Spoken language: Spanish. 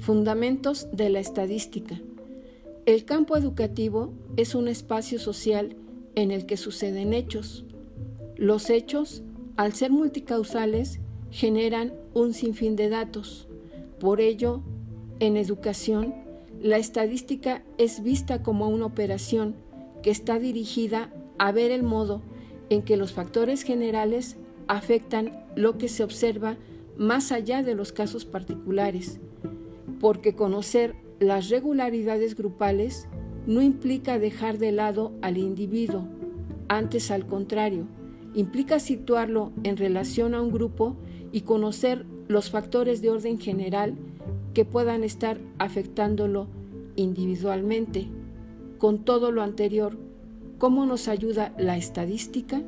Fundamentos de la estadística. El campo educativo es un espacio social en el que suceden hechos. Los hechos, al ser multicausales, generan un sinfín de datos. Por ello, en educación, la estadística es vista como una operación que está dirigida a ver el modo en que los factores generales afectan lo que se observa más allá de los casos particulares, porque conocer las regularidades grupales no implica dejar de lado al individuo, antes al contrario, implica situarlo en relación a un grupo y conocer los factores de orden general que puedan estar afectándolo individualmente. Con todo lo anterior, ¿cómo nos ayuda la estadística?